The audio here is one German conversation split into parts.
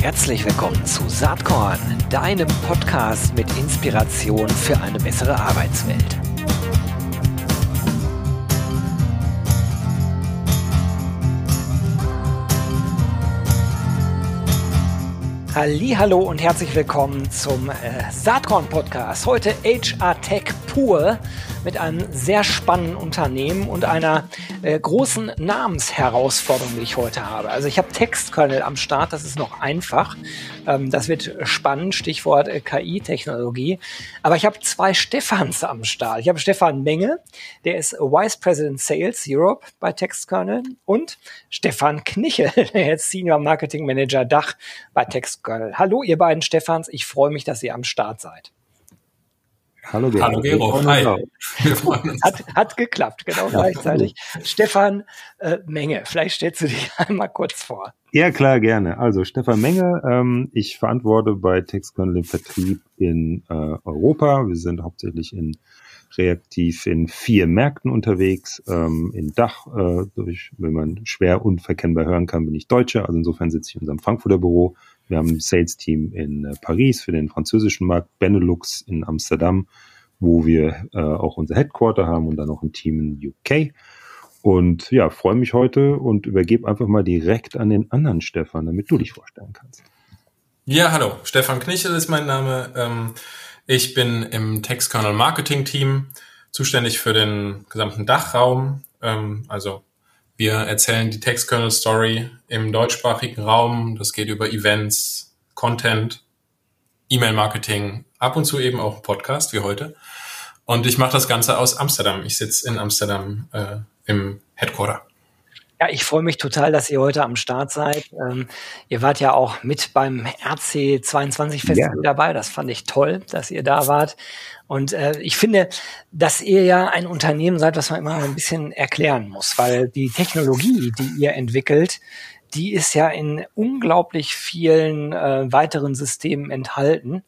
Herzlich willkommen zu Saatkorn, deinem Podcast mit Inspiration für eine bessere Arbeitswelt. Hallo und herzlich willkommen zum äh, Saatkorn Podcast. Heute HR Tech pur mit einem sehr spannenden Unternehmen und einer äh, großen Namensherausforderung, die ich heute habe. Also ich habe Textkernel am Start, das ist noch einfach. Ähm, das wird spannend, Stichwort äh, KI-Technologie. Aber ich habe zwei Stefans am Start. Ich habe Stefan Menge, der ist Vice President Sales Europe bei Textkernel und Stefan Knichel, der ist Senior Marketing Manager Dach bei Textkernel. Hallo ihr beiden Stefans, ich freue mich, dass ihr am Start seid. Hallo Gero. Hallo Gero. Hi. Hat, hat geklappt, genau ja. gleichzeitig. Stefan äh, Menge, vielleicht stellst du dich einmal kurz vor. Ja, klar, gerne. Also Stefan Menge, ähm, ich verantworte bei TextKernel den Vertrieb in äh, Europa. Wir sind hauptsächlich in reaktiv in vier Märkten unterwegs. Ähm, in Dach, äh, durch, wenn man schwer unverkennbar hören kann, bin ich Deutscher. Also insofern sitze ich in unserem Frankfurter Büro. Wir haben ein Sales-Team in äh, Paris für den französischen Markt, Benelux in Amsterdam, wo wir äh, auch unser Headquarter haben und dann noch ein Team in UK. Und ja, freue mich heute und übergebe einfach mal direkt an den anderen Stefan, damit du dich vorstellen kannst. Ja, hallo. Stefan Knichel ist mein Name. Ähm, ich bin im Textkernel Marketing Team zuständig für den gesamten Dachraum, ähm, also wir erzählen die Textkernel Story im deutschsprachigen Raum. Das geht über Events, Content, E-Mail-Marketing, ab und zu eben auch Podcast wie heute. Und ich mache das Ganze aus Amsterdam. Ich sitze in Amsterdam äh, im Headquarter. Ja, ich freue mich total, dass ihr heute am Start seid. Ähm, ihr wart ja auch mit beim RC22 Festival ja. dabei. Das fand ich toll, dass ihr da wart. Und äh, ich finde, dass ihr ja ein Unternehmen seid, was man immer ein bisschen erklären muss, weil die Technologie, die ihr entwickelt, die ist ja in unglaublich vielen äh, weiteren Systemen enthalten.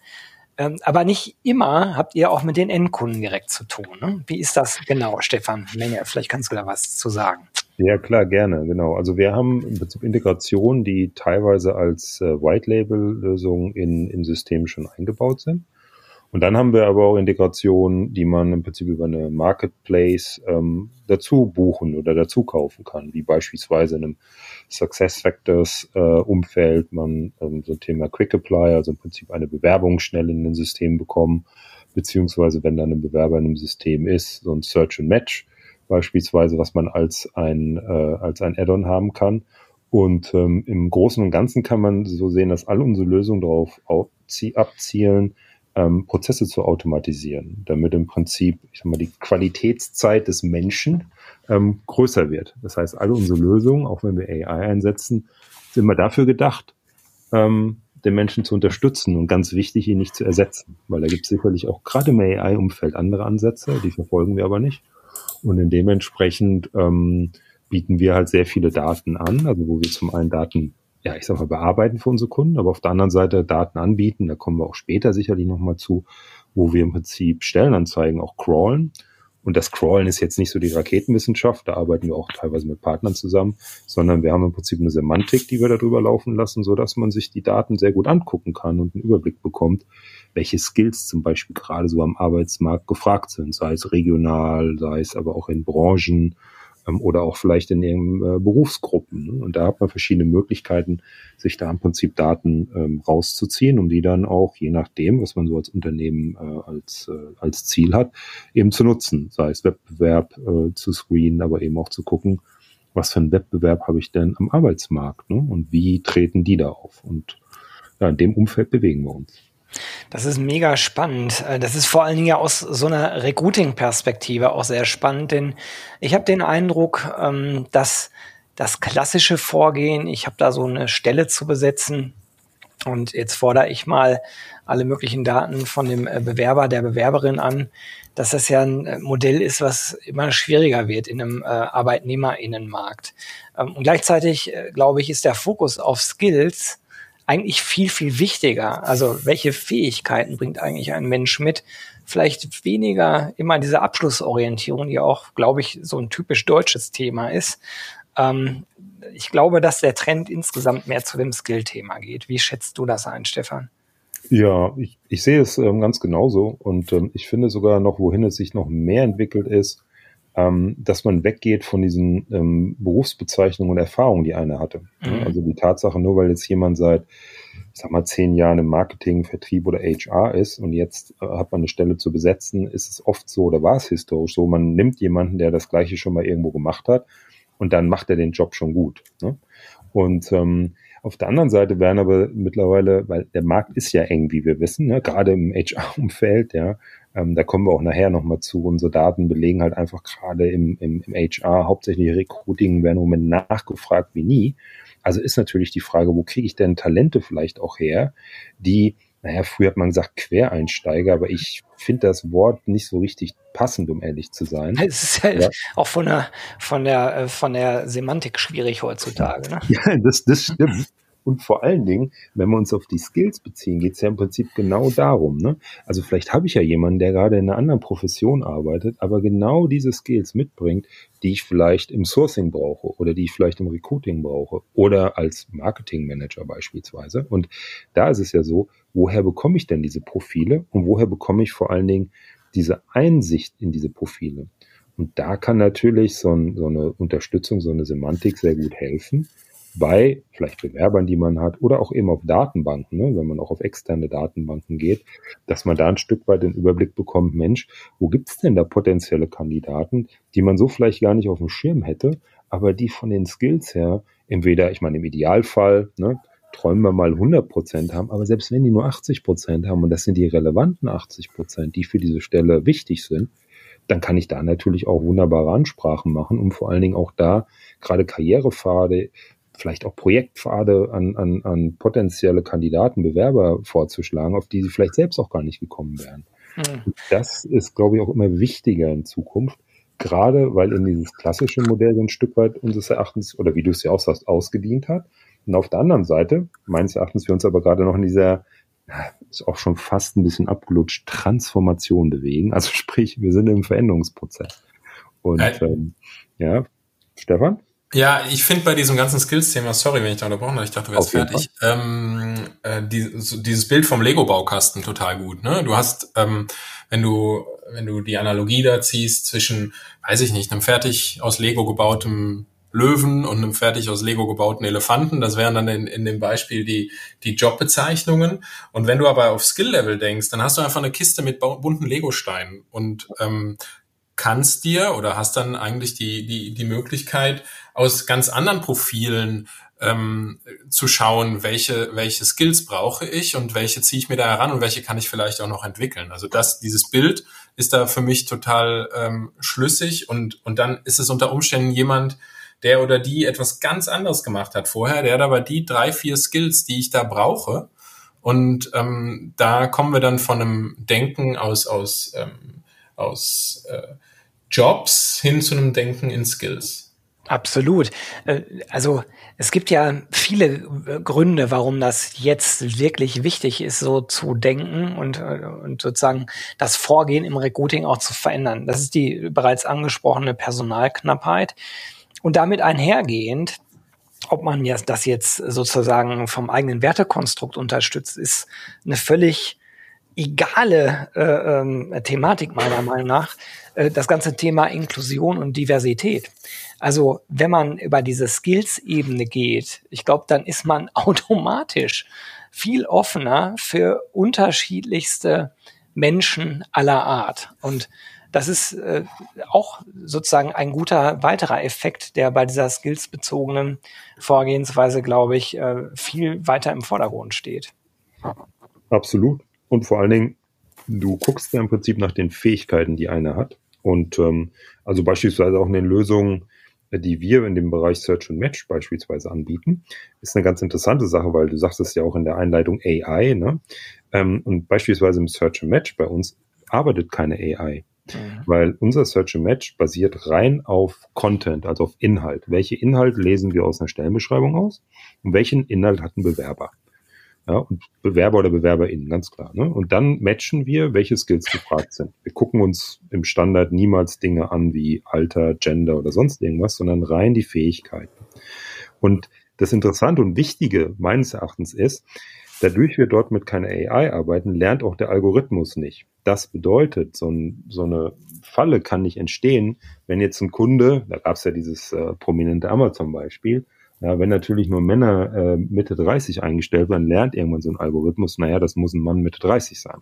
Ähm, aber nicht immer habt ihr auch mit den Endkunden direkt zu tun. Ne? Wie ist das genau, Stefan Menge? Vielleicht kannst du da was zu sagen. Ja, klar, gerne, genau. Also wir haben im Prinzip Integrationen, die teilweise als äh, White-Label-Lösungen in, in Systemen schon eingebaut sind. Und dann haben wir aber auch Integrationen, die man im Prinzip über eine Marketplace ähm, dazu buchen oder dazu kaufen kann, wie beispielsweise in einem Success Factors äh, Umfeld man ähm, so ein Thema Quick Apply, also im Prinzip eine Bewerbung schnell in ein System bekommen, beziehungsweise wenn dann ein Bewerber in einem System ist, so ein Search and Match beispielsweise, was man als ein, äh, als ein Add-on haben kann. Und ähm, im Großen und Ganzen kann man so sehen, dass alle unsere Lösungen darauf abzielen, ähm, Prozesse zu automatisieren, damit im Prinzip, ich sag mal, die Qualitätszeit des Menschen ähm, größer wird. Das heißt, alle unsere Lösungen, auch wenn wir AI einsetzen, sind immer dafür gedacht, ähm, den Menschen zu unterstützen und ganz wichtig, ihn nicht zu ersetzen. Weil da gibt es sicherlich auch gerade im AI-Umfeld andere Ansätze, die verfolgen wir aber nicht. Und in dementsprechend ähm, bieten wir halt sehr viele Daten an, also wo wir zum einen Daten, ja, ich sag mal, bearbeiten für unsere Kunden, aber auf der anderen Seite Daten anbieten, da kommen wir auch später sicherlich nochmal zu, wo wir im Prinzip Stellenanzeigen auch crawlen. Und das Crawlen ist jetzt nicht so die Raketenwissenschaft, da arbeiten wir auch teilweise mit Partnern zusammen, sondern wir haben im Prinzip eine Semantik, die wir darüber laufen lassen, so dass man sich die Daten sehr gut angucken kann und einen Überblick bekommt, welche Skills zum Beispiel gerade so am Arbeitsmarkt gefragt sind, sei es regional, sei es aber auch in Branchen oder auch vielleicht in ihren äh, Berufsgruppen. Ne? Und da hat man verschiedene Möglichkeiten, sich da im Prinzip Daten ähm, rauszuziehen, um die dann auch, je nachdem, was man so als Unternehmen äh, als, äh, als Ziel hat, eben zu nutzen. Sei es Wettbewerb äh, zu screenen, aber eben auch zu gucken, was für einen Wettbewerb habe ich denn am Arbeitsmarkt ne? und wie treten die da auf. Und ja, in dem Umfeld bewegen wir uns. Das ist mega spannend. Äh, das ist vor allen Dingen ja aus so einer Recruiting-Perspektive auch sehr spannend, denn ich habe den Eindruck, ähm, dass das klassische Vorgehen, ich habe da so eine Stelle zu besetzen und jetzt fordere ich mal alle möglichen Daten von dem äh, Bewerber, der Bewerberin an, dass das ja ein äh, Modell ist, was immer schwieriger wird in einem Arbeitnehmerinnenmarkt. Ähm, und gleichzeitig, glaube ich, ist der Fokus auf Skills eigentlich viel, viel wichtiger. Also welche Fähigkeiten bringt eigentlich ein Mensch mit? Vielleicht weniger immer diese Abschlussorientierung, die auch, glaube ich, so ein typisch deutsches Thema ist. Ähm, ich glaube, dass der Trend insgesamt mehr zu dem Skill-Thema geht. Wie schätzt du das ein, Stefan? Ja, ich, ich sehe es ähm, ganz genauso und ähm, ich finde sogar noch, wohin es sich noch mehr entwickelt ist, ähm, dass man weggeht von diesen ähm, Berufsbezeichnungen und Erfahrungen, die einer hatte. Mhm. Also die Tatsache, nur weil jetzt jemand seit, ich sag mal, zehn Jahren im Marketing, Vertrieb oder HR ist und jetzt äh, hat man eine Stelle zu besetzen, ist es oft so oder war es historisch so, man nimmt jemanden, der das Gleiche schon mal irgendwo gemacht hat und dann macht er den Job schon gut. Ne? Und ähm, auf der anderen Seite werden aber mittlerweile, weil der Markt ist ja eng, wie wir wissen, ne? gerade im HR-Umfeld, ja, ähm, da kommen wir auch nachher nochmal zu. Unsere Daten belegen halt einfach gerade im, im, im HR, hauptsächlich Recruiting, werden im Moment nachgefragt wie nie. Also ist natürlich die Frage, wo kriege ich denn Talente vielleicht auch her, die naja, früher hat man gesagt Quereinsteiger, aber ich finde das Wort nicht so richtig passend, um ehrlich zu sein. Es ist halt ja. auch von der, von der, äh, von der Semantik schwierig heutzutage. Ne? Ja, das, das stimmt. Und vor allen Dingen, wenn wir uns auf die Skills beziehen, geht es ja im Prinzip genau darum. Ne? Also vielleicht habe ich ja jemanden, der gerade in einer anderen Profession arbeitet, aber genau diese Skills mitbringt, die ich vielleicht im Sourcing brauche oder die ich vielleicht im Recruiting brauche oder als Marketingmanager beispielsweise. Und da ist es ja so, woher bekomme ich denn diese Profile und woher bekomme ich vor allen Dingen diese Einsicht in diese Profile? Und da kann natürlich so, ein, so eine Unterstützung, so eine Semantik sehr gut helfen bei vielleicht Bewerbern, die man hat, oder auch eben auf Datenbanken, ne, wenn man auch auf externe Datenbanken geht, dass man da ein Stück weit den Überblick bekommt, Mensch, wo gibt's denn da potenzielle Kandidaten, die man so vielleicht gar nicht auf dem Schirm hätte, aber die von den Skills her, entweder, ich meine, im Idealfall, ne, träumen wir mal 100 Prozent haben, aber selbst wenn die nur 80 Prozent haben, und das sind die relevanten 80 Prozent, die für diese Stelle wichtig sind, dann kann ich da natürlich auch wunderbare Ansprachen machen, um vor allen Dingen auch da gerade Karrierepfade, vielleicht auch Projektpfade an, an, an potenzielle Kandidaten, Bewerber vorzuschlagen, auf die sie vielleicht selbst auch gar nicht gekommen wären. Mhm. Das ist, glaube ich, auch immer wichtiger in Zukunft, gerade weil in dieses klassische Modell so ein Stück weit unseres Erachtens, oder wie du es ja auch sagst, ausgedient hat. Und auf der anderen Seite, meines Erachtens, wir uns aber gerade noch in dieser, ist auch schon fast ein bisschen abgelutscht, Transformation bewegen. Also sprich, wir sind im Veränderungsprozess. Und ähm, ja, Stefan? Ja, ich finde bei diesem ganzen Skills-Thema, sorry, wenn ich da unterbrochen habe, ich dachte, du wärst fertig, ähm, äh, die, so dieses Bild vom Lego-Baukasten total gut. Ne? Du hast, ähm, wenn du, wenn du die Analogie da ziehst zwischen, weiß ich nicht, einem fertig aus Lego gebautem Löwen und einem fertig aus Lego gebauten Elefanten. Das wären dann in, in dem Beispiel die, die Jobbezeichnungen. Und wenn du aber auf Skill-Level denkst, dann hast du einfach eine Kiste mit bunten Lego-Steinen und ähm, kannst dir oder hast dann eigentlich die, die, die Möglichkeit, aus ganz anderen Profilen ähm, zu schauen, welche, welche Skills brauche ich und welche ziehe ich mir da heran und welche kann ich vielleicht auch noch entwickeln. Also das, dieses Bild ist da für mich total ähm, schlüssig und, und dann ist es unter Umständen jemand, der oder die etwas ganz anderes gemacht hat vorher, der hat aber die drei, vier Skills, die ich da brauche. Und ähm, da kommen wir dann von einem Denken aus, aus, ähm, aus äh, Jobs hin zu einem Denken in Skills. Absolut. Äh, also es gibt ja viele äh, Gründe, warum das jetzt wirklich wichtig ist, so zu denken und, äh, und sozusagen das Vorgehen im Recruiting auch zu verändern. Das ist die bereits angesprochene Personalknappheit. Und damit einhergehend, ob man das jetzt sozusagen vom eigenen Wertekonstrukt unterstützt, ist eine völlig egale äh, ähm, Thematik meiner Meinung nach. Äh, das ganze Thema Inklusion und Diversität. Also wenn man über diese Skills-Ebene geht, ich glaube, dann ist man automatisch viel offener für unterschiedlichste Menschen aller Art. Und das ist äh, auch sozusagen ein guter weiterer Effekt, der bei dieser skillsbezogenen Vorgehensweise, glaube ich, äh, viel weiter im Vordergrund steht. Absolut. Und vor allen Dingen, du guckst ja im Prinzip nach den Fähigkeiten, die einer hat. Und ähm, also beispielsweise auch in den Lösungen, die wir in dem Bereich Search and Match beispielsweise anbieten, ist eine ganz interessante Sache, weil du sagst es ja auch in der Einleitung AI, ne? Ähm, und beispielsweise im Search and Match bei uns arbeitet keine AI. Mhm. Weil unser Search and Match basiert rein auf Content, also auf Inhalt. Welche Inhalt lesen wir aus einer Stellenbeschreibung aus und welchen Inhalt hat ein Bewerber? Ja, und Bewerber oder BewerberInnen, ganz klar. Ne? Und dann matchen wir, welche Skills gefragt sind. Wir gucken uns im Standard niemals Dinge an wie Alter, Gender oder sonst irgendwas, sondern rein die Fähigkeiten. Und das Interessante und Wichtige meines Erachtens ist, dadurch wir dort mit keiner AI arbeiten, lernt auch der Algorithmus nicht. Das bedeutet, so, ein, so eine Falle kann nicht entstehen, wenn jetzt ein Kunde, da gab es ja dieses äh, prominente Amazon-Beispiel, ja, wenn natürlich nur Männer äh, Mitte 30 eingestellt werden, lernt irgendwann so ein Algorithmus, naja, das muss ein Mann Mitte 30 sein.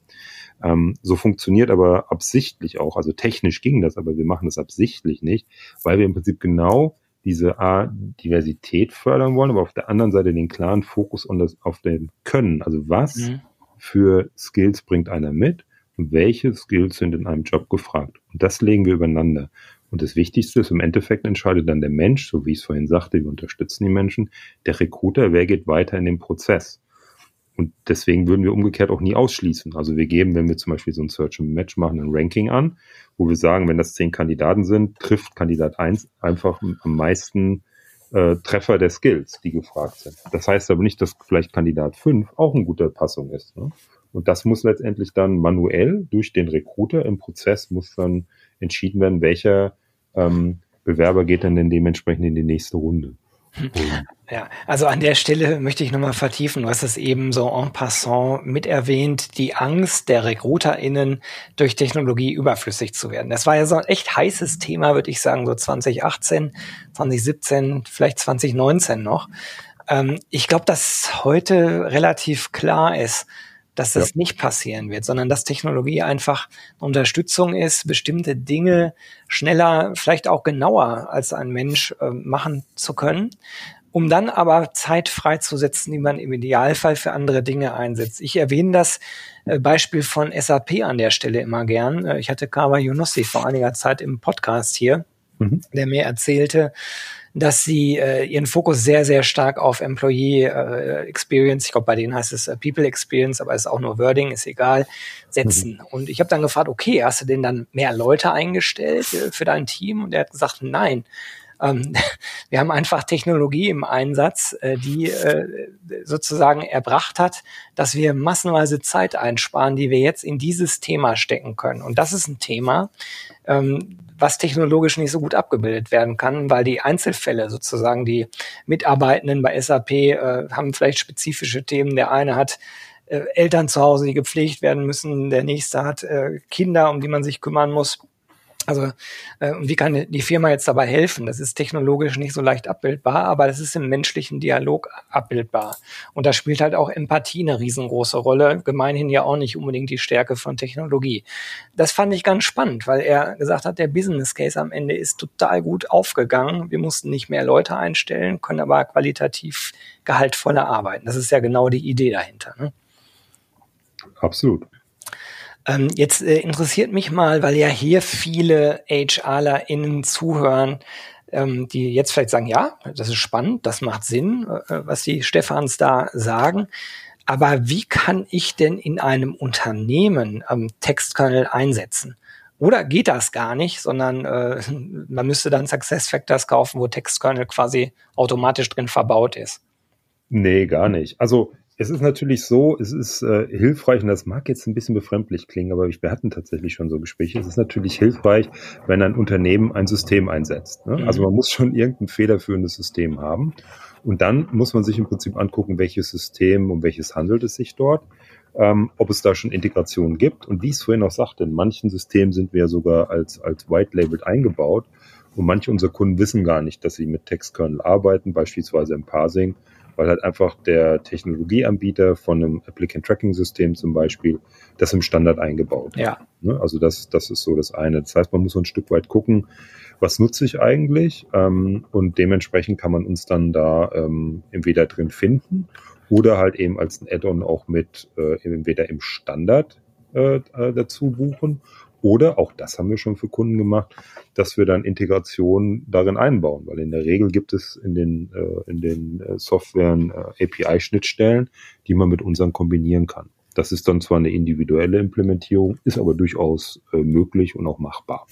Ähm, so funktioniert aber absichtlich auch, also technisch ging das, aber wir machen das absichtlich nicht, weil wir im Prinzip genau diese A, Diversität fördern wollen, aber auf der anderen Seite den klaren Fokus auf den Können. Also was mhm. für Skills bringt einer mit und welche Skills sind in einem Job gefragt. Und das legen wir übereinander. Und das Wichtigste ist, im Endeffekt entscheidet dann der Mensch, so wie ich es vorhin sagte, wir unterstützen die Menschen, der Recruiter, wer geht weiter in den Prozess. Und deswegen würden wir umgekehrt auch nie ausschließen. Also wir geben, wenn wir zum Beispiel so ein Search and Match machen, ein Ranking an, wo wir sagen, wenn das zehn Kandidaten sind, trifft Kandidat eins einfach am meisten äh, Treffer der Skills, die gefragt sind. Das heißt aber nicht, dass vielleicht Kandidat fünf auch eine gute Passung ist. Ne? Und das muss letztendlich dann manuell durch den Recruiter im Prozess muss dann entschieden werden, welcher ähm, Bewerber geht dann denn dementsprechend in die nächste Runde. Ja, also an der Stelle möchte ich nochmal vertiefen. Du hast es eben so en passant mit erwähnt, die Angst der RecruiterInnen, durch Technologie überflüssig zu werden. Das war ja so ein echt heißes Thema, würde ich sagen, so 2018, 2017, vielleicht 2019 noch. Ähm, ich glaube, dass heute relativ klar ist, dass das ja. nicht passieren wird, sondern dass Technologie einfach Unterstützung ist, bestimmte Dinge schneller, vielleicht auch genauer als ein Mensch äh, machen zu können, um dann aber Zeit freizusetzen, die man im Idealfall für andere Dinge einsetzt. Ich erwähne das äh, Beispiel von SAP an der Stelle immer gern. Äh, ich hatte Kawa Yunossi vor einiger Zeit im Podcast hier, mhm. der mir erzählte, dass sie äh, ihren Fokus sehr, sehr stark auf Employee äh, Experience, ich glaube, bei denen heißt es äh, People Experience, aber ist auch nur Wording, ist egal, setzen. Mhm. Und ich habe dann gefragt, okay, hast du denn dann mehr Leute eingestellt äh, für dein Team? Und er hat gesagt, nein. Ähm, wir haben einfach Technologie im Einsatz, äh, die äh, sozusagen erbracht hat, dass wir massenweise Zeit einsparen, die wir jetzt in dieses Thema stecken können. Und das ist ein Thema, ähm, was technologisch nicht so gut abgebildet werden kann, weil die Einzelfälle sozusagen, die Mitarbeitenden bei SAP äh, haben vielleicht spezifische Themen. Der eine hat äh, Eltern zu Hause, die gepflegt werden müssen, der nächste hat äh, Kinder, um die man sich kümmern muss. Also äh, wie kann die Firma jetzt dabei helfen? Das ist technologisch nicht so leicht abbildbar, aber das ist im menschlichen Dialog abbildbar. Und da spielt halt auch Empathie eine riesengroße Rolle. Gemeinhin ja auch nicht unbedingt die Stärke von Technologie. Das fand ich ganz spannend, weil er gesagt hat, der Business Case am Ende ist total gut aufgegangen. Wir mussten nicht mehr Leute einstellen, können aber qualitativ gehaltvoller arbeiten. Das ist ja genau die Idee dahinter. Ne? Absolut. Ähm, jetzt äh, interessiert mich mal, weil ja hier viele HRlerInnen zuhören, ähm, die jetzt vielleicht sagen, ja, das ist spannend, das macht Sinn, äh, was die Stefans da sagen. Aber wie kann ich denn in einem Unternehmen ähm, Textkernel einsetzen? Oder geht das gar nicht, sondern äh, man müsste dann Success Factors kaufen, wo Textkernel quasi automatisch drin verbaut ist? Nee, gar nicht. Also es ist natürlich so, es ist äh, hilfreich, und das mag jetzt ein bisschen befremdlich klingen, aber wir hatten tatsächlich schon so Gespräche. Es ist natürlich hilfreich, wenn ein Unternehmen ein System einsetzt. Ne? Mhm. Also man muss schon irgendein federführendes System haben. Und dann muss man sich im Prinzip angucken, welches System, um welches handelt es sich dort, ähm, ob es da schon Integrationen gibt. Und wie ich es vorhin auch sagte, in manchen Systemen sind wir sogar als, als White Labeled eingebaut. Und manche unserer Kunden wissen gar nicht, dass sie mit Textkernel arbeiten, beispielsweise im Parsing weil halt einfach der Technologieanbieter von einem Applicant Tracking System zum Beispiel das im Standard eingebaut hat. Ja. Ne? Also das, das ist so das eine. Das heißt, man muss so ein Stück weit gucken, was nutze ich eigentlich? Ähm, und dementsprechend kann man uns dann da ähm, entweder drin finden oder halt eben als ein Add-on auch mit äh, entweder im Standard äh, äh dazu buchen oder, auch das haben wir schon für Kunden gemacht, dass wir dann Integration darin einbauen, weil in der Regel gibt es in den, äh, in den äh, Softwaren äh, API-Schnittstellen, die man mit unseren kombinieren kann. Das ist dann zwar eine individuelle Implementierung, ist aber durchaus äh, möglich und auch machbar.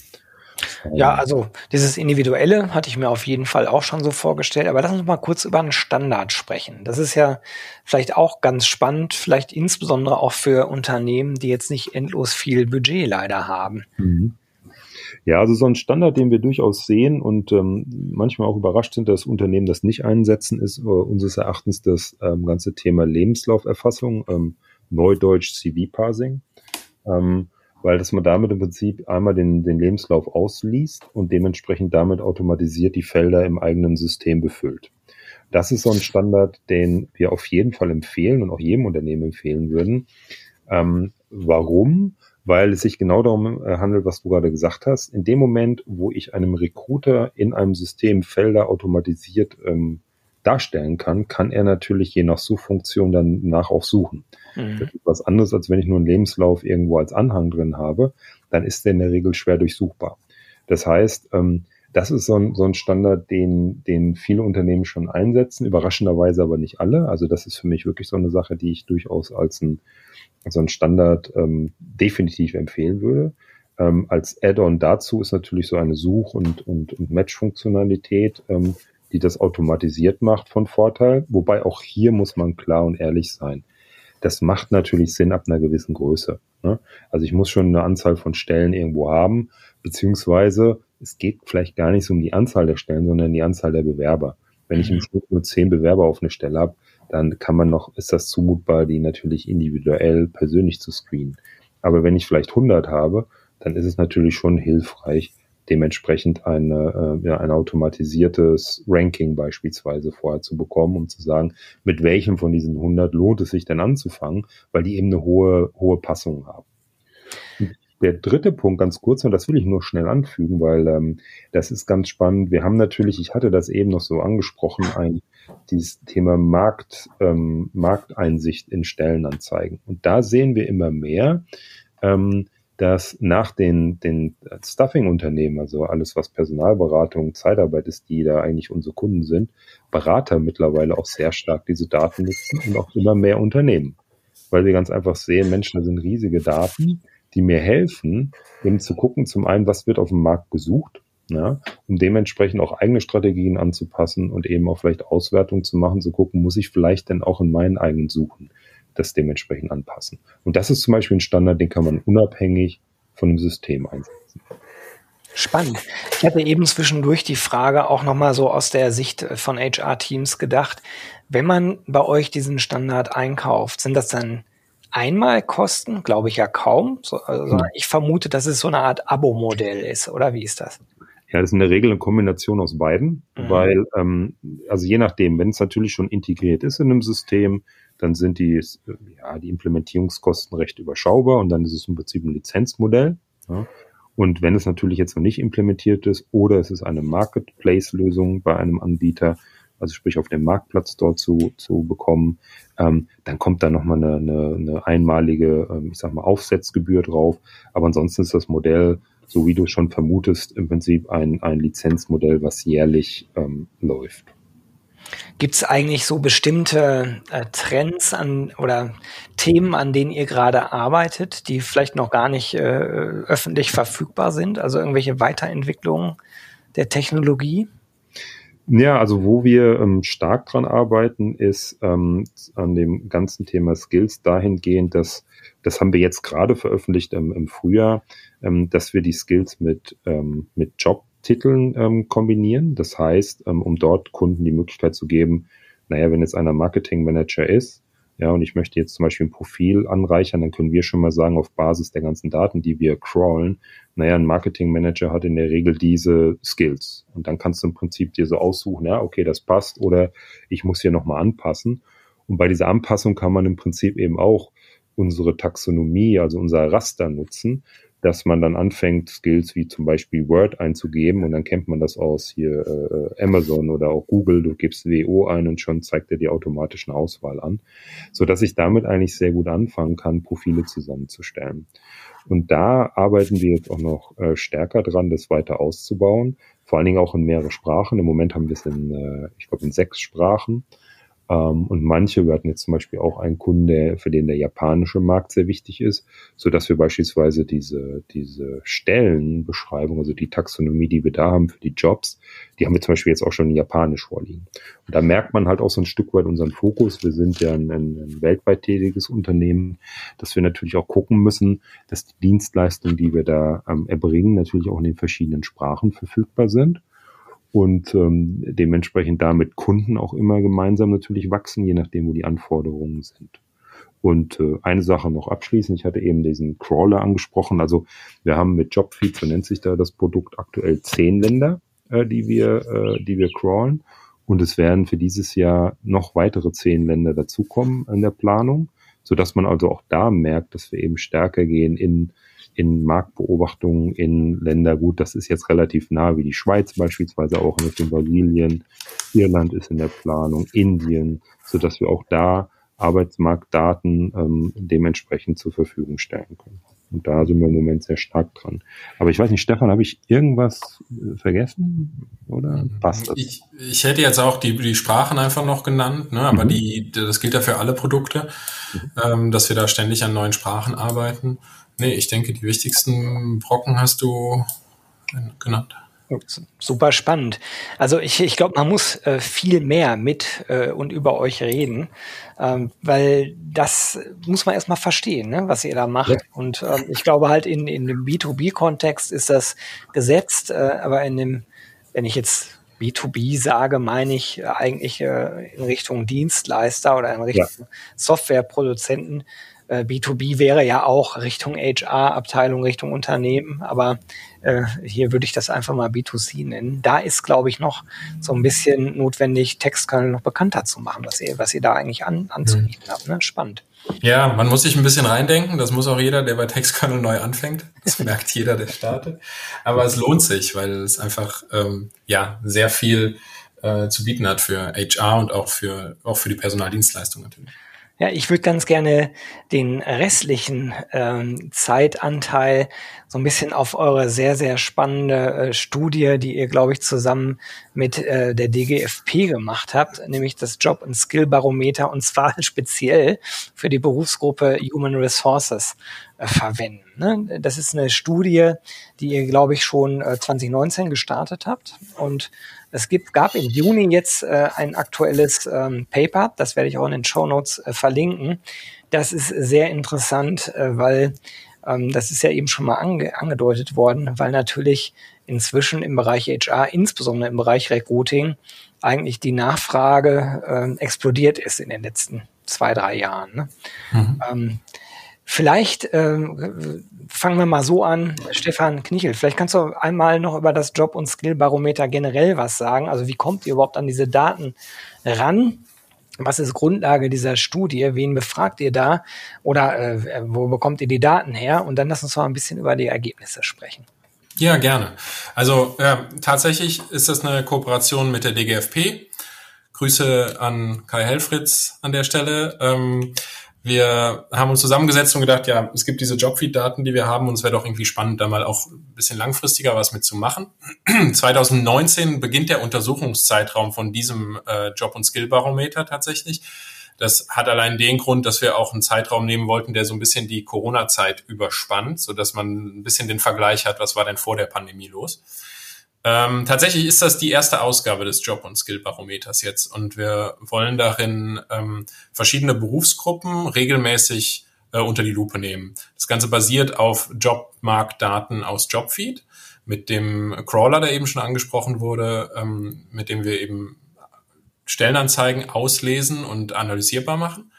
Ja, also dieses Individuelle hatte ich mir auf jeden Fall auch schon so vorgestellt. Aber lass uns mal kurz über einen Standard sprechen. Das ist ja vielleicht auch ganz spannend, vielleicht insbesondere auch für Unternehmen, die jetzt nicht endlos viel Budget leider haben. Mhm. Ja, also so ein Standard, den wir durchaus sehen und ähm, manchmal auch überrascht sind, dass Unternehmen das nicht einsetzen, ist äh, unseres Erachtens das ähm, ganze Thema Lebenslauferfassung, ähm, Neudeutsch CV-Parsing. Ähm, weil dass man damit im Prinzip einmal den, den Lebenslauf ausliest und dementsprechend damit automatisiert die Felder im eigenen System befüllt. Das ist so ein Standard, den wir auf jeden Fall empfehlen und auch jedem Unternehmen empfehlen würden. Ähm, warum? Weil es sich genau darum äh, handelt, was du gerade gesagt hast. In dem Moment, wo ich einem Recruiter in einem System Felder automatisiert ähm, darstellen kann, kann er natürlich je nach Suchfunktion dann nach auch suchen. Mhm. Das ist was anderes, als wenn ich nur einen Lebenslauf irgendwo als Anhang drin habe, dann ist der in der Regel schwer durchsuchbar. Das heißt, ähm, das ist so ein, so ein Standard, den, den viele Unternehmen schon einsetzen, überraschenderweise aber nicht alle. Also das ist für mich wirklich so eine Sache, die ich durchaus als ein, als ein Standard ähm, definitiv empfehlen würde. Ähm, als Add-on dazu ist natürlich so eine Such- und, und, und Match-Funktionalität, ähm, die das automatisiert macht von Vorteil. Wobei auch hier muss man klar und ehrlich sein. Das macht natürlich Sinn ab einer gewissen Größe. Ne? Also ich muss schon eine Anzahl von Stellen irgendwo haben, beziehungsweise es geht vielleicht gar nicht so um die Anzahl der Stellen, sondern die Anzahl der Bewerber. Wenn ich im Schnitt nur zehn Bewerber auf eine Stelle habe, dann kann man noch, ist das zumutbar, die natürlich individuell persönlich zu screenen. Aber wenn ich vielleicht 100 habe, dann ist es natürlich schon hilfreich, dementsprechend eine, äh, ja, ein automatisiertes Ranking beispielsweise vorher zu bekommen, um zu sagen, mit welchem von diesen 100 lohnt es sich denn anzufangen, weil die eben eine hohe, hohe Passung haben. Der dritte Punkt, ganz kurz, und das will ich nur schnell anfügen, weil ähm, das ist ganz spannend. Wir haben natürlich, ich hatte das eben noch so angesprochen, ein dieses Thema Markt, ähm, Markteinsicht in Stellenanzeigen. Und da sehen wir immer mehr, ähm, dass nach den, den Stuffing-Unternehmen, also alles, was Personalberatung, Zeitarbeit ist, die da eigentlich unsere Kunden sind, Berater mittlerweile auch sehr stark diese Daten nutzen und auch immer mehr Unternehmen. Weil sie ganz einfach sehen, Menschen, da sind riesige Daten, die mir helfen, eben zu gucken, zum einen, was wird auf dem Markt gesucht, ja, um dementsprechend auch eigene Strategien anzupassen und eben auch vielleicht Auswertungen zu machen, zu gucken, muss ich vielleicht denn auch in meinen eigenen suchen das dementsprechend anpassen. Und das ist zum Beispiel ein Standard, den kann man unabhängig von dem System einsetzen. Spannend. Ich hatte eben zwischendurch die Frage auch nochmal so aus der Sicht von HR-Teams gedacht. Wenn man bei euch diesen Standard einkauft, sind das dann einmal Kosten? Glaube ich ja kaum. So, also hm. Ich vermute, dass es so eine Art Abo-Modell ist, oder wie ist das? Ja, das ist in der Regel eine Kombination aus beiden, mhm. weil, ähm, also je nachdem, wenn es natürlich schon integriert ist in einem System, dann sind die, ja, die Implementierungskosten recht überschaubar und dann ist es im Prinzip ein Lizenzmodell. Ja. Und wenn es natürlich jetzt noch nicht implementiert ist oder es ist eine Marketplace-Lösung bei einem Anbieter, also sprich auf dem Marktplatz dort zu, zu bekommen, ähm, dann kommt da nochmal eine, eine, eine einmalige, ähm, ich sag mal, Aufsetzgebühr drauf. Aber ansonsten ist das Modell, so wie du schon vermutest, im Prinzip ein, ein Lizenzmodell, was jährlich ähm, läuft. Gibt es eigentlich so bestimmte äh, Trends an oder Themen, an denen ihr gerade arbeitet, die vielleicht noch gar nicht äh, öffentlich verfügbar sind? Also irgendwelche Weiterentwicklungen der Technologie? Ja, also wo wir ähm, stark dran arbeiten, ist ähm, an dem ganzen Thema Skills dahingehend, dass das haben wir jetzt gerade veröffentlicht ähm, im Frühjahr, ähm, dass wir die Skills mit, ähm, mit Job Titeln ähm, kombinieren. Das heißt, ähm, um dort Kunden die Möglichkeit zu geben, naja, wenn jetzt einer Marketing Manager ist, ja, und ich möchte jetzt zum Beispiel ein Profil anreichern, dann können wir schon mal sagen, auf Basis der ganzen Daten, die wir crawlen, naja, ein Marketing Manager hat in der Regel diese Skills. Und dann kannst du im Prinzip dir so aussuchen, ja, okay, das passt oder ich muss hier nochmal anpassen. Und bei dieser Anpassung kann man im Prinzip eben auch unsere Taxonomie, also unser Raster nutzen dass man dann anfängt, Skills wie zum Beispiel Word einzugeben und dann kennt man das aus hier äh, Amazon oder auch Google, du gibst WO ein und schon zeigt er die automatische Auswahl an, so dass ich damit eigentlich sehr gut anfangen kann, Profile zusammenzustellen. Und da arbeiten wir jetzt auch noch äh, stärker dran, das weiter auszubauen, vor allen Dingen auch in mehrere Sprachen. Im Moment haben wir es in, äh, ich glaube, in sechs Sprachen. Ähm, und manche, wir hatten jetzt zum Beispiel auch einen Kunden, für den der japanische Markt sehr wichtig ist, so dass wir beispielsweise diese, diese Stellenbeschreibung, also die Taxonomie, die wir da haben für die Jobs, die haben wir zum Beispiel jetzt auch schon in Japanisch vorliegen. Und da merkt man halt auch so ein Stück weit unseren Fokus. Wir sind ja ein, ein, ein weltweit tätiges Unternehmen, dass wir natürlich auch gucken müssen, dass die Dienstleistungen, die wir da ähm, erbringen, natürlich auch in den verschiedenen Sprachen verfügbar sind und ähm, dementsprechend damit Kunden auch immer gemeinsam natürlich wachsen, je nachdem, wo die Anforderungen sind. Und äh, eine Sache noch abschließend, ich hatte eben diesen Crawler angesprochen. Also wir haben mit Jobfeed, so nennt sich da das Produkt, aktuell zehn Länder, äh, die wir, äh, die wir crawlen. Und es werden für dieses Jahr noch weitere zehn Länder dazukommen in der Planung, so dass man also auch da merkt, dass wir eben stärker gehen in in Marktbeobachtungen in Länder, gut, das ist jetzt relativ nah, wie die Schweiz beispielsweise auch in Richtung Brasilien, Irland ist in der Planung, Indien, so dass wir auch da Arbeitsmarktdaten ähm, dementsprechend zur Verfügung stellen können. Und da sind wir im Moment sehr stark dran. Aber ich weiß nicht, Stefan, habe ich irgendwas äh, vergessen? Oder passt das? Ich, ich hätte jetzt auch die, die Sprachen einfach noch genannt, ne? aber mhm. die, das gilt ja für alle Produkte, mhm. ähm, dass wir da ständig an neuen Sprachen arbeiten. Nee, ich denke, die wichtigsten Brocken hast du genannt. Super spannend. Also ich, ich glaube, man muss äh, viel mehr mit äh, und über euch reden, ähm, weil das muss man erstmal verstehen, ne, was ihr da macht. Ja. Und ähm, ich glaube halt in, in dem B2B-Kontext ist das gesetzt, äh, aber in dem, wenn ich jetzt B2B sage, meine ich eigentlich äh, in Richtung Dienstleister oder in Richtung ja. Softwareproduzenten äh, B2B wäre ja auch Richtung HR-Abteilung, Richtung Unternehmen, aber äh, hier würde ich das einfach mal B2C nennen. Da ist, glaube ich, noch so ein bisschen notwendig, Textkernel noch bekannter zu machen, was ihr, was ihr da eigentlich an, anzubieten mhm. habt. Ne? Spannend. Ja, man muss sich ein bisschen reindenken. Das muss auch jeder, der bei Textkernel neu anfängt. Das merkt jeder, der startet. Aber es lohnt sich, weil es einfach ähm, ja sehr viel äh, zu bieten hat für HR und auch für auch für die Personaldienstleistung natürlich. Ja, ich würde ganz gerne den restlichen ähm, Zeitanteil so ein bisschen auf eure sehr, sehr spannende äh, Studie, die ihr, glaube ich, zusammen mit äh, der DGFP gemacht habt, nämlich das Job- und Skill-Barometer und zwar speziell für die Berufsgruppe Human Resources äh, verwenden. Ne? Das ist eine Studie, die ihr, glaube ich, schon äh, 2019 gestartet habt und es gibt, gab im Juni jetzt äh, ein aktuelles ähm, Paper, das werde ich auch in den Show Notes äh, verlinken. Das ist sehr interessant, äh, weil ähm, das ist ja eben schon mal ange angedeutet worden, weil natürlich inzwischen im Bereich HR, insbesondere im Bereich Recruiting, eigentlich die Nachfrage äh, explodiert ist in den letzten zwei, drei Jahren. Ne? Mhm. Ähm, Vielleicht ähm, fangen wir mal so an, Stefan Knichel, vielleicht kannst du einmal noch über das Job- und Skill-Barometer generell was sagen. Also wie kommt ihr überhaupt an diese Daten ran? Was ist Grundlage dieser Studie? Wen befragt ihr da? Oder äh, wo bekommt ihr die Daten her? Und dann lass uns mal ein bisschen über die Ergebnisse sprechen. Ja, gerne. Also ja, tatsächlich ist das eine Kooperation mit der DGFP. Grüße an Kai Helfritz an der Stelle. Ähm, wir haben uns zusammengesetzt und gedacht, ja, es gibt diese Jobfeed-Daten, die wir haben und es wäre doch irgendwie spannend, da mal auch ein bisschen langfristiger was mitzumachen. 2019 beginnt der Untersuchungszeitraum von diesem äh, Job- und Skill-Barometer tatsächlich. Das hat allein den Grund, dass wir auch einen Zeitraum nehmen wollten, der so ein bisschen die Corona-Zeit überspannt, so dass man ein bisschen den Vergleich hat, was war denn vor der Pandemie los. Ähm, tatsächlich ist das die erste Ausgabe des Job- und Skill-Barometers jetzt und wir wollen darin ähm, verschiedene Berufsgruppen regelmäßig äh, unter die Lupe nehmen. Das Ganze basiert auf Jobmarktdaten aus Jobfeed mit dem Crawler, der eben schon angesprochen wurde, ähm, mit dem wir eben Stellenanzeigen auslesen und analysierbar machen.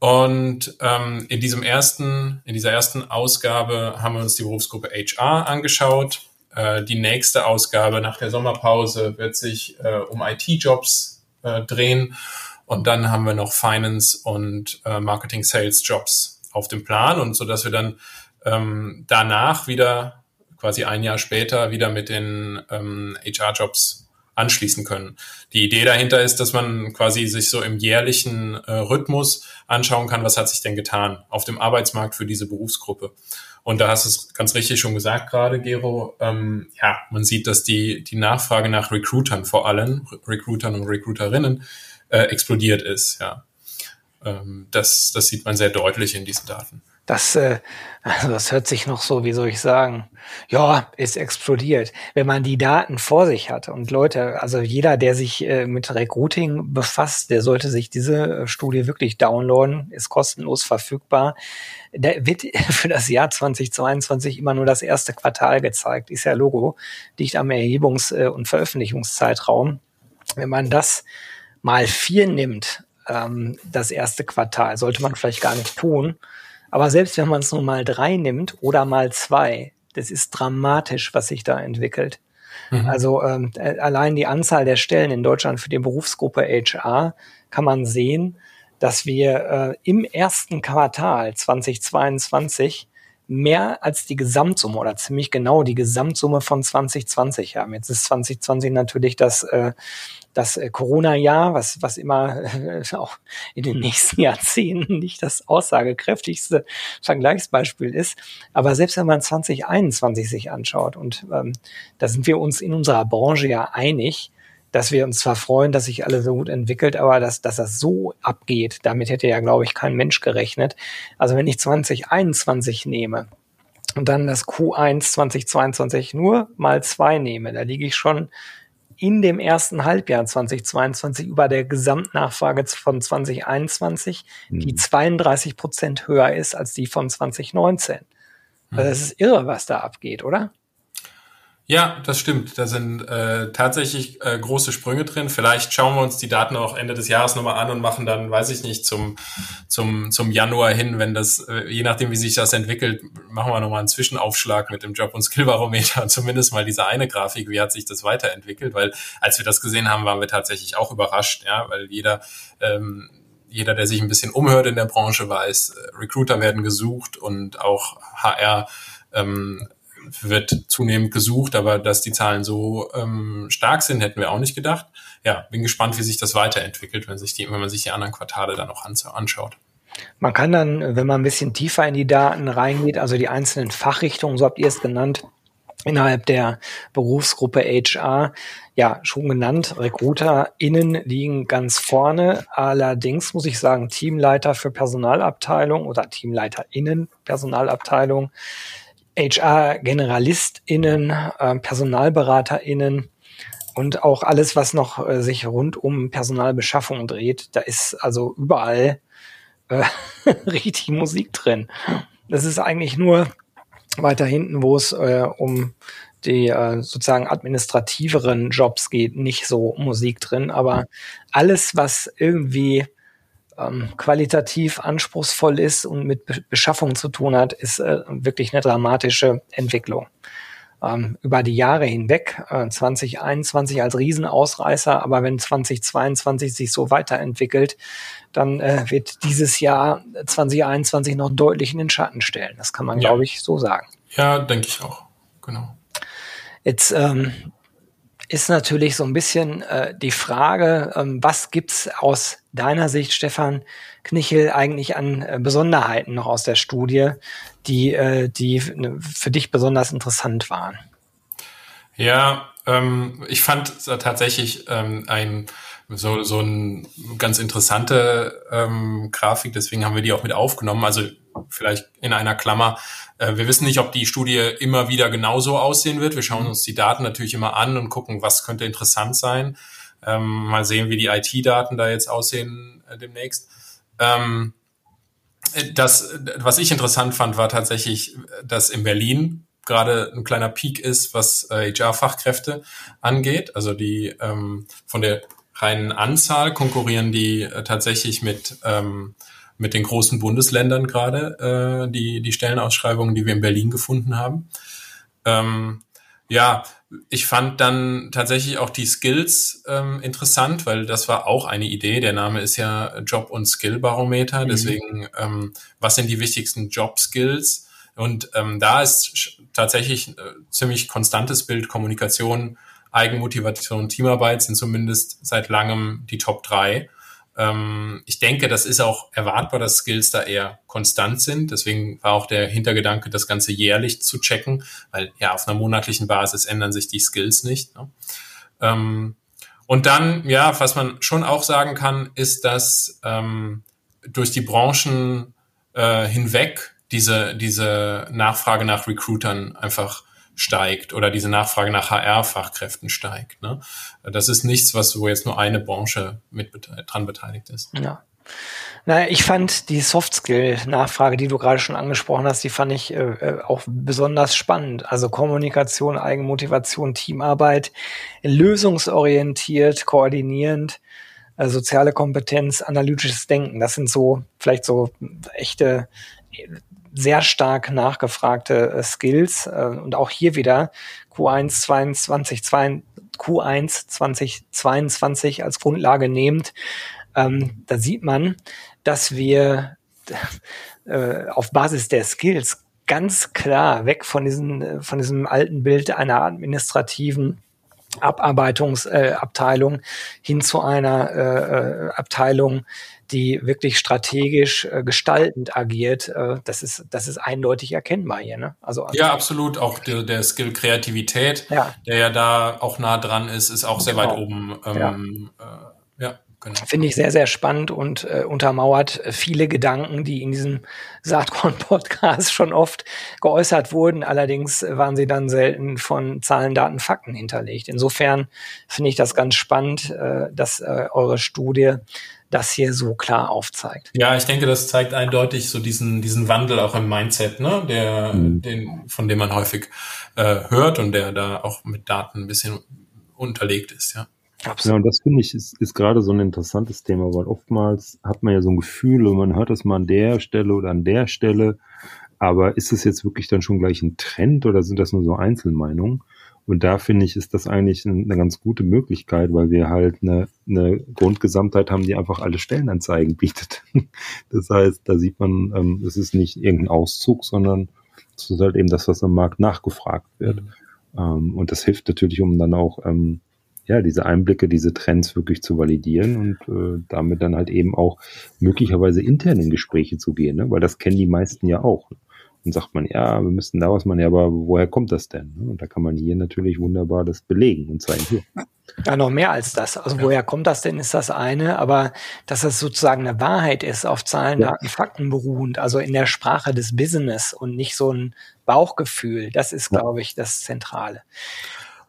Und ähm, in diesem ersten, in dieser ersten Ausgabe haben wir uns die Berufsgruppe HR angeschaut äh, die nächste Ausgabe nach der Sommerpause wird sich äh, um IT-Jobs äh, drehen. Und dann haben wir noch Finance und äh, Marketing Sales Jobs auf dem Plan und so dass wir dann ähm, danach wieder quasi ein Jahr später wieder mit den ähm, HR-Jobs anschließen können. Die Idee dahinter ist, dass man quasi sich so im jährlichen äh, Rhythmus anschauen kann, was hat sich denn getan auf dem Arbeitsmarkt für diese Berufsgruppe. Und da hast du es ganz richtig schon gesagt gerade, Gero. Ähm, ja, man sieht, dass die, die Nachfrage nach Recruitern vor allem, Recruitern und Recruiterinnen, äh, explodiert ist. Ja, ähm, das, das sieht man sehr deutlich in diesen Daten. Das, äh, also das hört sich noch so, wie soll ich sagen, ja, ist explodiert. Wenn man die Daten vor sich hat und Leute, also jeder, der sich äh, mit Recruiting befasst, der sollte sich diese äh, Studie wirklich downloaden, ist kostenlos verfügbar. Da wird für das Jahr 2022 immer nur das erste Quartal gezeigt, ist ja Logo, dicht am Erhebungs- äh, und Veröffentlichungszeitraum. Wenn man das mal vier nimmt, ähm, das erste Quartal, sollte man vielleicht gar nicht tun, aber selbst wenn man es nur mal drei nimmt oder mal zwei, das ist dramatisch, was sich da entwickelt. Mhm. Also ähm, äh, allein die Anzahl der Stellen in Deutschland für die Berufsgruppe HR kann man sehen, dass wir äh, im ersten Quartal 2022 mehr als die Gesamtsumme oder ziemlich genau die Gesamtsumme von 2020 haben. Jetzt ist 2020 natürlich das, äh, das äh, Corona-Jahr, was, was immer äh, auch in den nächsten Jahrzehnten nicht das aussagekräftigste Vergleichsbeispiel ist. Aber selbst wenn man 2021 sich anschaut, und ähm, da sind wir uns in unserer Branche ja einig, dass wir uns zwar freuen, dass sich alles so gut entwickelt, aber dass, dass das so abgeht, damit hätte ja, glaube ich, kein Mensch gerechnet. Also wenn ich 2021 nehme und dann das Q1 2022 nur mal zwei nehme, da liege ich schon in dem ersten Halbjahr 2022 über der Gesamtnachfrage von 2021, mhm. die 32 Prozent höher ist als die von 2019. Also das ist irre, was da abgeht, oder? Ja, das stimmt. Da sind äh, tatsächlich äh, große Sprünge drin. Vielleicht schauen wir uns die Daten auch Ende des Jahres nochmal an und machen dann, weiß ich nicht, zum, zum, zum Januar hin, wenn das, äh, je nachdem, wie sich das entwickelt, machen wir nochmal einen Zwischenaufschlag mit dem Job- und Skillbarometer. Zumindest mal diese eine Grafik, wie hat sich das weiterentwickelt? Weil als wir das gesehen haben, waren wir tatsächlich auch überrascht, ja, weil jeder ähm, jeder, der sich ein bisschen umhört in der Branche, weiß, äh, Recruiter werden gesucht und auch HR ähm, wird zunehmend gesucht, aber dass die Zahlen so ähm, stark sind, hätten wir auch nicht gedacht. Ja, bin gespannt, wie sich das weiterentwickelt, wenn, sich die, wenn man sich die anderen Quartale dann noch anschaut. Man kann dann, wenn man ein bisschen tiefer in die Daten reingeht, also die einzelnen Fachrichtungen, so habt ihr es genannt, innerhalb der Berufsgruppe HR, ja, schon genannt, RecruiterInnen liegen ganz vorne. Allerdings muss ich sagen, Teamleiter für Personalabteilung oder TeamleiterInnen Personalabteilung HR-GeneralistInnen, äh, PersonalberaterInnen und auch alles, was noch äh, sich rund um Personalbeschaffung dreht. Da ist also überall äh, richtig Musik drin. Das ist eigentlich nur weiter hinten, wo es äh, um die äh, sozusagen administrativeren Jobs geht, nicht so Musik drin, aber alles, was irgendwie ähm, qualitativ anspruchsvoll ist und mit Be Beschaffung zu tun hat, ist äh, wirklich eine dramatische Entwicklung. Ähm, über die Jahre hinweg, äh, 2021 als Riesenausreißer, aber wenn 2022 sich so weiterentwickelt, dann äh, wird dieses Jahr 2021 noch deutlich in den Schatten stellen. Das kann man, ja. glaube ich, so sagen. Ja, denke ich auch. Genau. Jetzt ähm, ist natürlich so ein bisschen äh, die Frage, ähm, was gibt's aus deiner Sicht, Stefan Knichel, eigentlich an äh, Besonderheiten noch aus der Studie, die, äh, die für dich besonders interessant waren? Ja, ähm, ich fand tatsächlich ähm, ein so, so ein ganz interessante ähm, Grafik, deswegen haben wir die auch mit aufgenommen. Also vielleicht in einer Klammer. Äh, wir wissen nicht, ob die Studie immer wieder genauso aussehen wird. Wir schauen mhm. uns die Daten natürlich immer an und gucken, was könnte interessant sein. Ähm, mal sehen, wie die IT-Daten da jetzt aussehen äh, demnächst. Ähm, das, was ich interessant fand, war tatsächlich, dass in Berlin gerade ein kleiner Peak ist, was äh, HR-Fachkräfte angeht. Also die ähm, von der reinen Anzahl konkurrieren die äh, tatsächlich mit mit den großen Bundesländern gerade, äh, die, die Stellenausschreibungen, die wir in Berlin gefunden haben. Ähm, ja, ich fand dann tatsächlich auch die Skills ähm, interessant, weil das war auch eine Idee. Der Name ist ja Job- und Skill-Barometer. Mhm. Deswegen, ähm, was sind die wichtigsten Job-Skills? Und ähm, da ist tatsächlich äh, ziemlich konstantes Bild Kommunikation, Eigenmotivation, Teamarbeit sind zumindest seit langem die Top drei. Ähm, ich denke, das ist auch erwartbar, dass Skills da eher konstant sind. Deswegen war auch der Hintergedanke, das Ganze jährlich zu checken, weil ja auf einer monatlichen Basis ändern sich die Skills nicht. Ne? Ähm, Und dann, ja, was man schon auch sagen kann, ist, dass ähm, durch die Branchen äh, hinweg diese, diese Nachfrage nach Recruitern einfach steigt oder diese Nachfrage nach HR-Fachkräften steigt. Ne? Das ist nichts, was wo jetzt nur eine Branche mit dran beteiligt ist. Ja. Naja, ich fand die Soft-Skill-Nachfrage, die du gerade schon angesprochen hast, die fand ich äh, äh, auch besonders spannend. Also Kommunikation, Eigenmotivation, Teamarbeit, lösungsorientiert, koordinierend, äh, soziale Kompetenz, analytisches Denken. Das sind so vielleicht so echte sehr stark nachgefragte äh, Skills äh, und auch hier wieder Q1 22, 2, Q1 2022 als Grundlage nehmend. Ähm, da sieht man, dass wir äh, auf Basis der Skills ganz klar weg von diesen, äh, von diesem alten Bild einer administrativen Abarbeitungsabteilung äh, hin zu einer äh, Abteilung, die wirklich strategisch äh, gestaltend agiert. Äh, das ist das ist eindeutig erkennbar hier. Ne? Also ja, absolut. Auch der, der Skill Kreativität, ja. der ja da auch nah dran ist, ist auch sehr genau. weit oben. Ähm, ja. Genau. Finde ich sehr, sehr spannend und äh, untermauert viele Gedanken, die in diesem Saatkorn-Podcast schon oft geäußert wurden. Allerdings waren sie dann selten von Zahlen, Daten, Fakten hinterlegt. Insofern finde ich das ganz spannend, äh, dass äh, eure Studie das hier so klar aufzeigt. Ja, ich denke, das zeigt eindeutig so diesen, diesen Wandel auch im Mindset, ne, der, mhm. den, von dem man häufig äh, hört und der da auch mit Daten ein bisschen unterlegt ist, ja. Absolut. Ja, und das finde ich ist, ist gerade so ein interessantes Thema, weil oftmals hat man ja so ein Gefühl und man hört das mal an der Stelle oder an der Stelle, aber ist es jetzt wirklich dann schon gleich ein Trend oder sind das nur so Einzelmeinungen? Und da finde ich, ist das eigentlich eine ganz gute Möglichkeit, weil wir halt eine, eine Grundgesamtheit haben, die einfach alle Stellenanzeigen bietet. Das heißt, da sieht man, ähm, es ist nicht irgendein Auszug, sondern es ist halt eben das, was am Markt nachgefragt wird. Mhm. Ähm, und das hilft natürlich, um dann auch ähm, ja, diese Einblicke, diese Trends wirklich zu validieren und äh, damit dann halt eben auch möglicherweise intern in Gespräche zu gehen, ne? weil das kennen die meisten ja auch. Dann sagt man, ja, wir müssten da was machen, ja, aber woher kommt das denn? Ne? Und da kann man hier natürlich wunderbar das belegen und zeigen, hier. Ja, noch mehr als das. Also ja. woher kommt das denn, ist das eine, aber dass es sozusagen eine Wahrheit ist, auf Zahlen, ja. Daten, Fakten beruhend, also in der Sprache des Business und nicht so ein Bauchgefühl, das ist, ja. glaube ich, das Zentrale.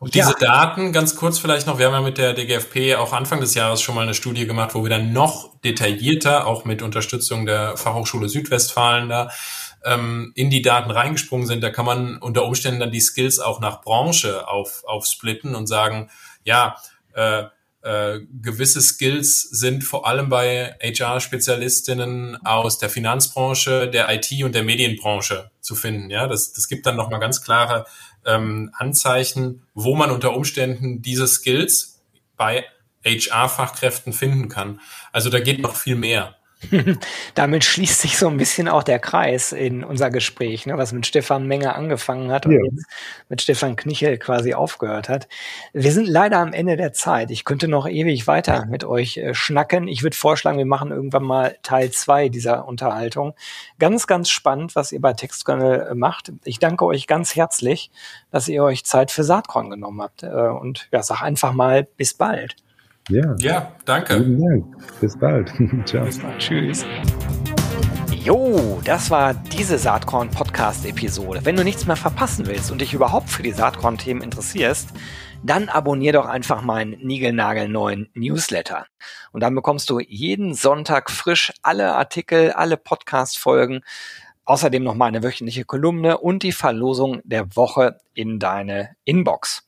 Und diese ja. Daten, ganz kurz vielleicht noch, wir haben ja mit der DGFP auch Anfang des Jahres schon mal eine Studie gemacht, wo wir dann noch detaillierter, auch mit Unterstützung der Fachhochschule Südwestfalen da, ähm, in die Daten reingesprungen sind. Da kann man unter Umständen dann die Skills auch nach Branche auf, aufsplitten und sagen, ja, äh, äh, gewisse Skills sind vor allem bei HR-Spezialistinnen aus der Finanzbranche, der IT und der Medienbranche zu finden. Ja, das, das gibt dann nochmal ganz klare ähm, Anzeichen, wo man unter Umständen diese Skills bei HR-Fachkräften finden kann. Also da geht noch viel mehr. Damit schließt sich so ein bisschen auch der Kreis in unser Gespräch, ne, was mit Stefan Menger angefangen hat und ja. jetzt mit Stefan Knichel quasi aufgehört hat. Wir sind leider am Ende der Zeit. Ich könnte noch ewig weiter mit euch äh, schnacken. Ich würde vorschlagen, wir machen irgendwann mal Teil zwei dieser Unterhaltung. Ganz, ganz spannend, was ihr bei Textkernel äh, macht. Ich danke euch ganz herzlich, dass ihr euch Zeit für Saatkorn genommen habt. Äh, und ja, sag einfach mal bis bald. Ja. Ja, danke. Vielen Dank. Bis bald. Ciao. Bis bald. Tschüss. Jo, das war diese Saatkorn-Podcast-Episode. Wenn du nichts mehr verpassen willst und dich überhaupt für die Saatkorn-Themen interessierst, dann abonnier doch einfach meinen niegelnagelneuen Newsletter. Und dann bekommst du jeden Sonntag frisch alle Artikel, alle Podcast-Folgen, außerdem noch meine wöchentliche Kolumne und die Verlosung der Woche in deine Inbox.